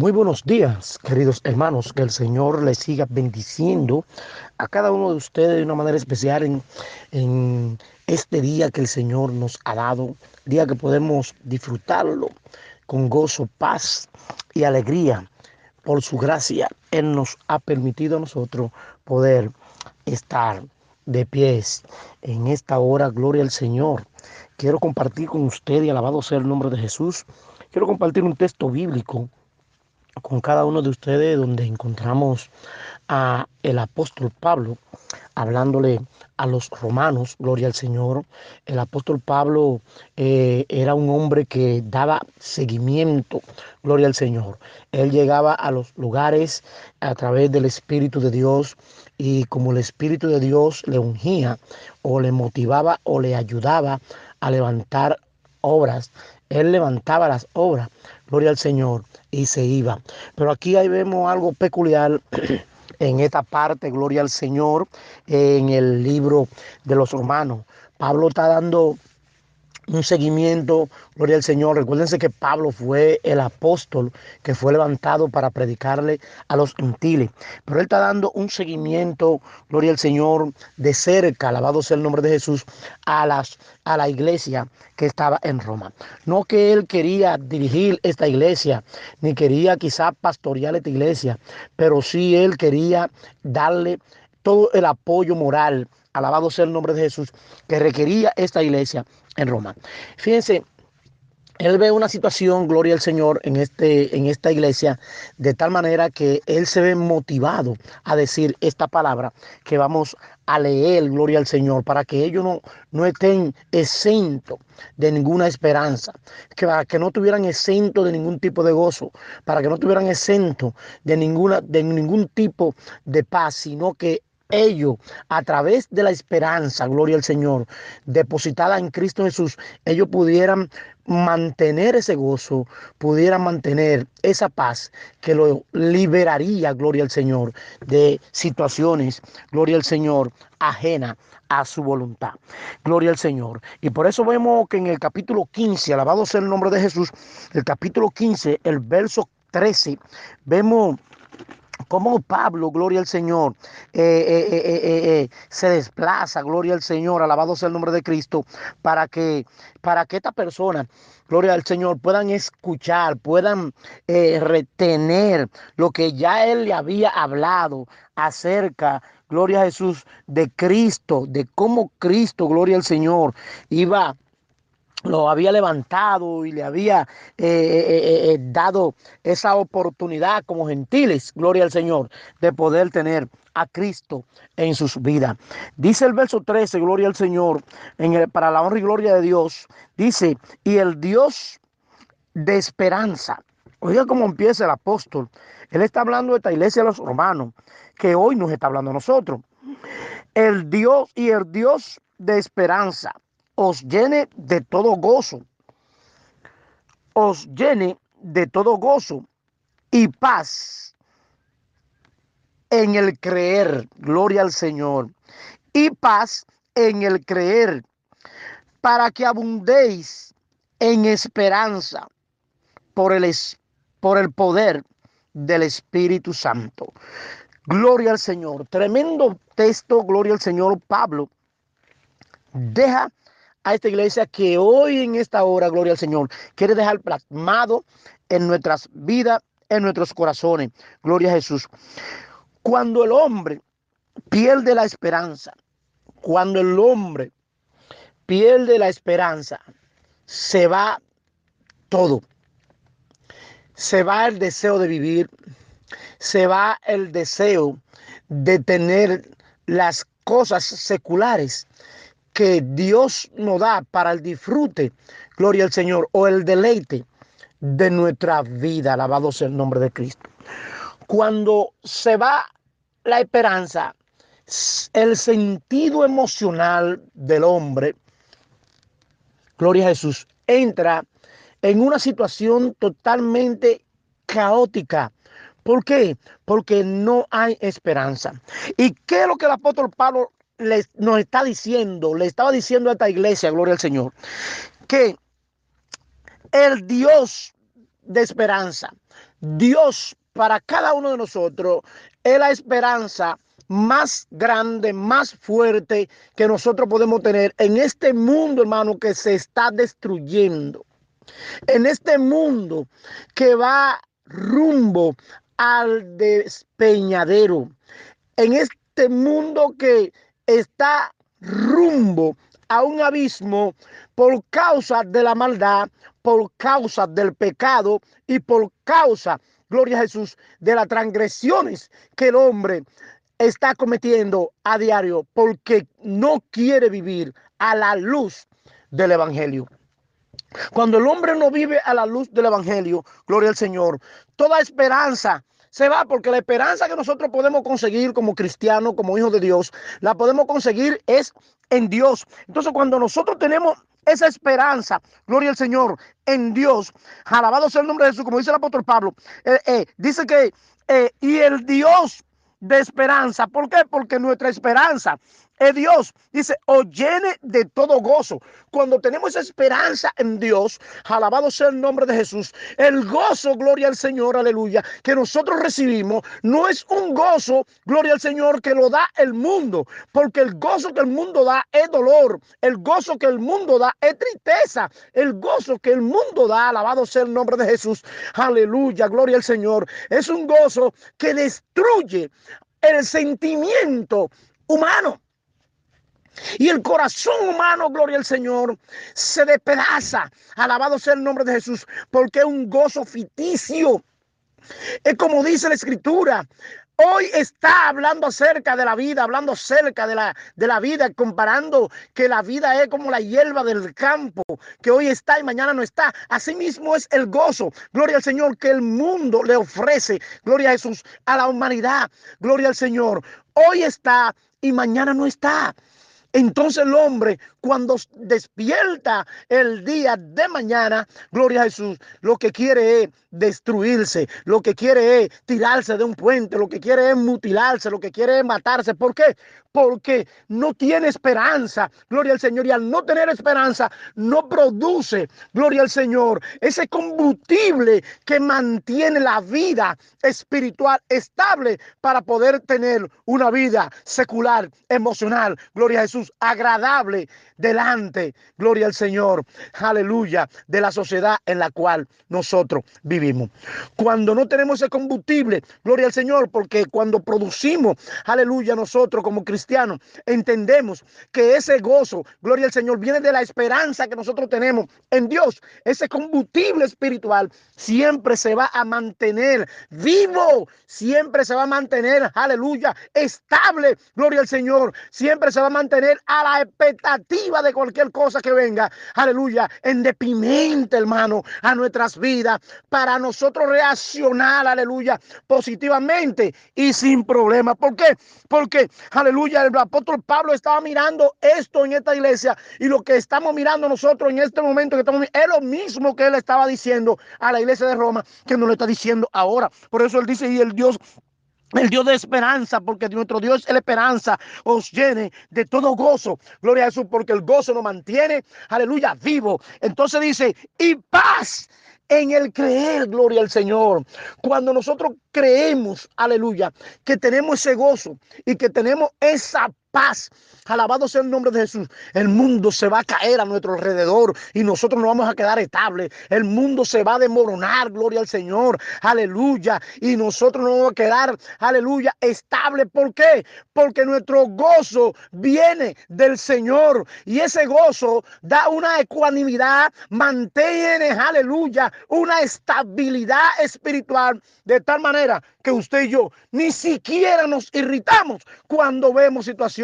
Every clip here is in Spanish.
Muy buenos días, queridos hermanos. Que el Señor les siga bendiciendo a cada uno de ustedes de una manera especial en, en, este día que el Señor nos ha dado, día que podemos disfrutarlo con gozo, paz y alegría. Por su gracia, Él nos ha permitido a nosotros poder estar de pies en esta hora. Gloria al Señor. Quiero compartir con usted y alabado sea el nombre de Jesús. Quiero compartir un texto bíblico con cada uno de ustedes donde encontramos a el apóstol Pablo hablándole a los romanos, gloria al Señor. El apóstol Pablo eh, era un hombre que daba seguimiento, gloria al Señor. Él llegaba a los lugares a través del Espíritu de Dios y como el Espíritu de Dios le ungía o le motivaba o le ayudaba a levantar obras, él levantaba las obras, gloria al Señor, y se iba. Pero aquí ahí vemos algo peculiar en esta parte, gloria al Señor, en el libro de los romanos. Pablo está dando un seguimiento, gloria al Señor. Recuérdense que Pablo fue el apóstol que fue levantado para predicarle a los gentiles. Pero él está dando un seguimiento, gloria al Señor, de cerca, alabado sea el nombre de Jesús, a, las, a la iglesia que estaba en Roma. No que él quería dirigir esta iglesia, ni quería quizá pastorear esta iglesia, pero sí él quería darle todo el apoyo moral, alabado sea el nombre de Jesús, que requería esta iglesia en Roma. Fíjense, él ve una situación, gloria al Señor, en, este, en esta iglesia, de tal manera que él se ve motivado a decir esta palabra que vamos a leer, gloria al Señor, para que ellos no, no estén exentos de ninguna esperanza, que, que no tuvieran exento de ningún tipo de gozo, para que no tuvieran exento de, ninguna, de ningún tipo de paz, sino que ellos, a través de la esperanza, gloria al Señor, depositada en Cristo Jesús, ellos pudieran mantener ese gozo, pudieran mantener esa paz que lo liberaría, gloria al Señor, de situaciones, gloria al Señor, ajena a su voluntad. Gloria al Señor. Y por eso vemos que en el capítulo 15, alabado sea el nombre de Jesús, el capítulo 15, el verso 13, vemos como Pablo, gloria al Señor, eh, eh, eh, se desplaza, gloria al Señor, alabado sea el nombre de Cristo, para que, para que esta persona, gloria al Señor, puedan escuchar, puedan retener lo que ya él le había hablado acerca, gloria a Jesús, de Cristo, de cómo Cristo, gloria al Señor, iba lo había levantado y le había eh, eh, eh, dado esa oportunidad como gentiles, gloria al Señor, de poder tener a Cristo en sus vidas. Dice el verso 13, gloria al Señor, para la honra y gloria de Dios, dice, y el Dios de esperanza. Oiga cómo empieza el apóstol. Él está hablando de esta iglesia de los romanos, que hoy nos está hablando a nosotros. El Dios y el Dios de esperanza os llene de todo gozo, os llene de todo gozo y paz en el creer, gloria al Señor, y paz en el creer, para que abundéis en esperanza por el, por el poder del Espíritu Santo. Gloria al Señor. Tremendo texto, gloria al Señor. Pablo deja a esta iglesia que hoy en esta hora, gloria al Señor, quiere dejar plasmado en nuestras vidas, en nuestros corazones. Gloria a Jesús. Cuando el hombre pierde la esperanza, cuando el hombre pierde la esperanza, se va todo. Se va el deseo de vivir, se va el deseo de tener las cosas seculares que Dios nos da para el disfrute, gloria al Señor, o el deleite de nuestra vida. Alabado sea el nombre de Cristo. Cuando se va la esperanza, el sentido emocional del hombre, gloria a Jesús, entra en una situación totalmente caótica. ¿Por qué? Porque no hay esperanza. ¿Y qué es lo que el apóstol Pablo nos está diciendo, le estaba diciendo a esta iglesia, gloria al Señor, que el Dios de esperanza, Dios para cada uno de nosotros, es la esperanza más grande, más fuerte que nosotros podemos tener en este mundo, hermano, que se está destruyendo. En este mundo que va rumbo al despeñadero. En este mundo que está rumbo a un abismo por causa de la maldad, por causa del pecado y por causa, gloria a Jesús, de las transgresiones que el hombre está cometiendo a diario porque no quiere vivir a la luz del Evangelio. Cuando el hombre no vive a la luz del Evangelio, gloria al Señor, toda esperanza se va porque la esperanza que nosotros podemos conseguir como cristianos, como hijos de Dios, la podemos conseguir es en Dios. Entonces cuando nosotros tenemos esa esperanza, gloria al Señor, en Dios, alabado sea el nombre de Jesús, como dice el apóstol Pablo, eh, eh, dice que, eh, y el Dios de esperanza. ¿Por qué? Porque nuestra esperanza es Dios. Dice, o llene de todo gozo. Cuando tenemos esperanza en Dios, alabado sea el nombre de Jesús, el gozo, gloria al Señor, aleluya, que nosotros recibimos, no es un gozo, gloria al Señor, que lo da el mundo, porque el gozo que el mundo da es dolor, el gozo que el mundo da es tristeza, el gozo que el mundo da, alabado sea el nombre de Jesús, aleluya, gloria al Señor, es un gozo que destruye el sentimiento humano. Y el corazón humano, gloria al Señor, se despedaza. Alabado sea el nombre de Jesús, porque es un gozo ficticio. Es como dice la escritura. Hoy está hablando acerca de la vida, hablando acerca de la, de la vida, comparando que la vida es como la hierba del campo, que hoy está y mañana no está. Asimismo es el gozo, gloria al Señor, que el mundo le ofrece, gloria a Jesús, a la humanidad, gloria al Señor. Hoy está y mañana no está. Entonces el hombre cuando despierta el día de mañana, gloria a Jesús, lo que quiere es destruirse, lo que quiere es tirarse de un puente, lo que quiere es mutilarse, lo que quiere es matarse. ¿Por qué? Porque no tiene esperanza, gloria al Señor, y al no tener esperanza, no produce, gloria al Señor, ese combustible que mantiene la vida espiritual estable para poder tener una vida secular, emocional, gloria a Jesús, agradable delante, gloria al Señor, aleluya, de la sociedad en la cual nosotros vivimos. Cuando no tenemos ese combustible, gloria al Señor, porque cuando producimos, aleluya, nosotros como cristianos entendemos que ese gozo, gloria al Señor, viene de la esperanza que nosotros tenemos en Dios. Ese combustible espiritual siempre se va a mantener vivo, siempre se va a mantener, aleluya, estable, gloria al Señor, siempre se va a mantener a la expectativa de cualquier cosa que venga, aleluya, en deprimente, hermano, a nuestras vidas, para nosotros reaccionar, aleluya, positivamente y sin problema. ¿Por qué? Porque, aleluya, el apóstol Pablo estaba mirando esto en esta iglesia y lo que estamos mirando nosotros en este momento que estamos es lo mismo que él estaba diciendo a la iglesia de Roma, que nos lo está diciendo ahora. Por eso él dice, y el Dios el Dios de esperanza, porque nuestro Dios es la esperanza, os llene de todo gozo. Gloria a Jesús, porque el gozo nos mantiene, aleluya, vivo. Entonces dice, y paz en el creer, gloria al Señor. Cuando nosotros creemos, aleluya, que tenemos ese gozo y que tenemos esa paz. Alabado sea el nombre de Jesús. El mundo se va a caer a nuestro alrededor y nosotros nos vamos a quedar estables. El mundo se va a demoronar, gloria al Señor. Aleluya. Y nosotros nos vamos a quedar, aleluya, estable. ¿Por qué? Porque nuestro gozo viene del Señor y ese gozo da una ecuanimidad, mantiene, aleluya, una estabilidad espiritual de tal manera que usted y yo ni siquiera nos irritamos cuando vemos situaciones,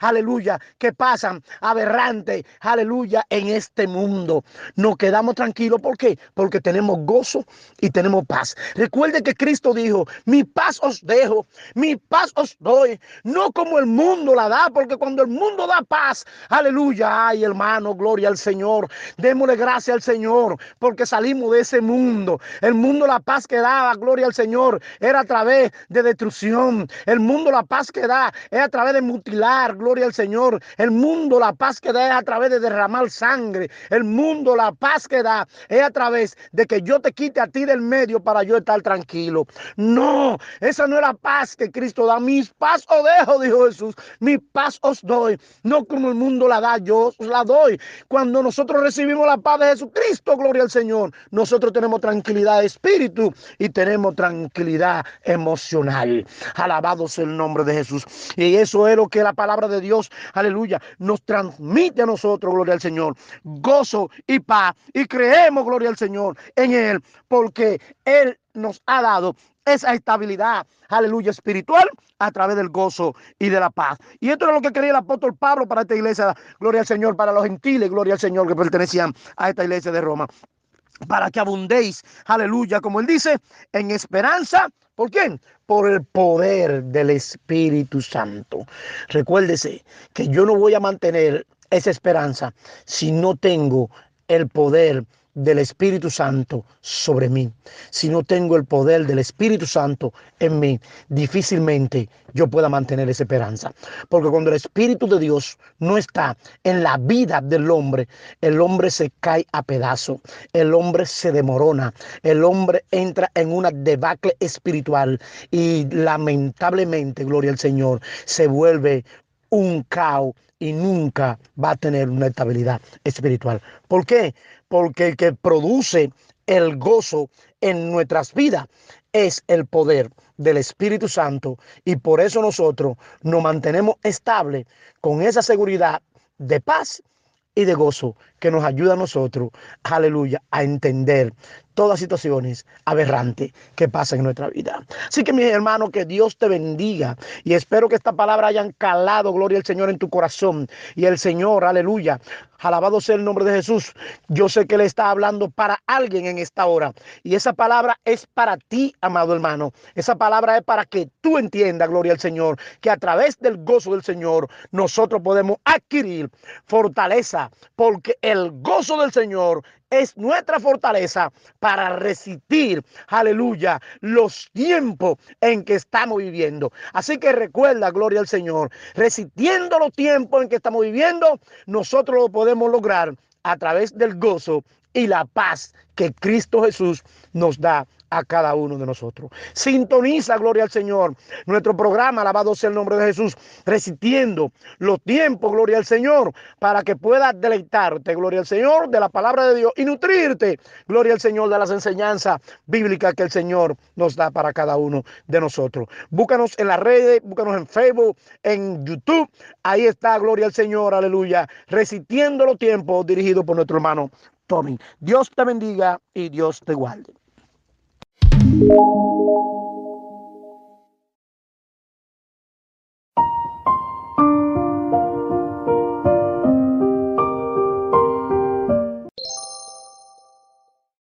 aleluya, que pasan aberrante, aleluya, en este mundo. Nos quedamos tranquilos, ¿por qué? Porque tenemos gozo y tenemos paz. Recuerde que Cristo dijo, mi paz os dejo, mi paz os doy, no como el mundo la da, porque cuando el mundo da paz, aleluya, ay hermano, gloria al Señor, démosle gracias al Señor, porque salimos de ese mundo. El mundo la paz que daba, gloria al Señor, era a través de destrucción. El mundo, la paz que da, es a través de gloria al Señor. El mundo, la paz que da es a través de derramar sangre. El mundo, la paz que da es a través de que yo te quite a ti del medio para yo estar tranquilo. No, esa no es la paz que Cristo da. Mi paz os dejo, dijo Jesús. Mi paz os doy. No como el mundo la da, yo os la doy. Cuando nosotros recibimos la paz de Jesucristo, gloria al Señor, nosotros tenemos tranquilidad de espíritu y tenemos tranquilidad emocional. Alabado sea el nombre de Jesús. Y eso es lo que la palabra de Dios, aleluya, nos transmite a nosotros, gloria al Señor. Gozo y paz. Y creemos, gloria al Señor, en Él, porque Él nos ha dado esa estabilidad, aleluya, espiritual a través del gozo y de la paz. Y esto es lo que quería el apóstol Pablo para esta iglesia, gloria al Señor, para los gentiles, gloria al Señor que pertenecían a esta iglesia de Roma para que abundéis, aleluya, como él dice, en esperanza. ¿Por quién? Por el poder del Espíritu Santo. Recuérdese que yo no voy a mantener esa esperanza si no tengo el poder del Espíritu Santo sobre mí, si no tengo el poder del Espíritu Santo en mí, difícilmente yo pueda mantener esa esperanza. Porque cuando el Espíritu de Dios no está en la vida del hombre, el hombre se cae a pedazo, el hombre se demorona, el hombre entra en una debacle espiritual y lamentablemente, gloria al Señor, se vuelve un caos y nunca va a tener una estabilidad espiritual. ¿Por qué? Porque el que produce el gozo en nuestras vidas es el poder del Espíritu Santo. Y por eso nosotros nos mantenemos estables con esa seguridad de paz y de gozo que nos ayuda a nosotros, aleluya, a entender todas situaciones aberrantes que pasan en nuestra vida. Así que mis hermanos, que Dios te bendiga y espero que esta palabra hayan calado, gloria al Señor, en tu corazón. Y el Señor, aleluya, alabado sea el nombre de Jesús. Yo sé que le está hablando para alguien en esta hora. Y esa palabra es para ti, amado hermano. Esa palabra es para que tú entiendas, gloria al Señor, que a través del gozo del Señor nosotros podemos adquirir fortaleza, porque el gozo del Señor es nuestra fortaleza para resistir, aleluya, los tiempos en que estamos viviendo. Así que recuerda, gloria al Señor, resistiendo los tiempos en que estamos viviendo, nosotros lo podemos lograr a través del gozo y la paz que Cristo Jesús nos da a cada uno de nosotros. Sintoniza, gloria al Señor, nuestro programa, alabado sea el nombre de Jesús, resistiendo los tiempos, gloria al Señor, para que puedas deleitarte, gloria al Señor, de la palabra de Dios y nutrirte, gloria al Señor, de las enseñanzas bíblicas que el Señor nos da para cada uno de nosotros. Búscanos en las redes, búscanos en Facebook, en YouTube, ahí está, gloria al Señor, aleluya, resistiendo los tiempos, dirigido por nuestro hermano Tommy. Dios te bendiga y Dios te guarde. you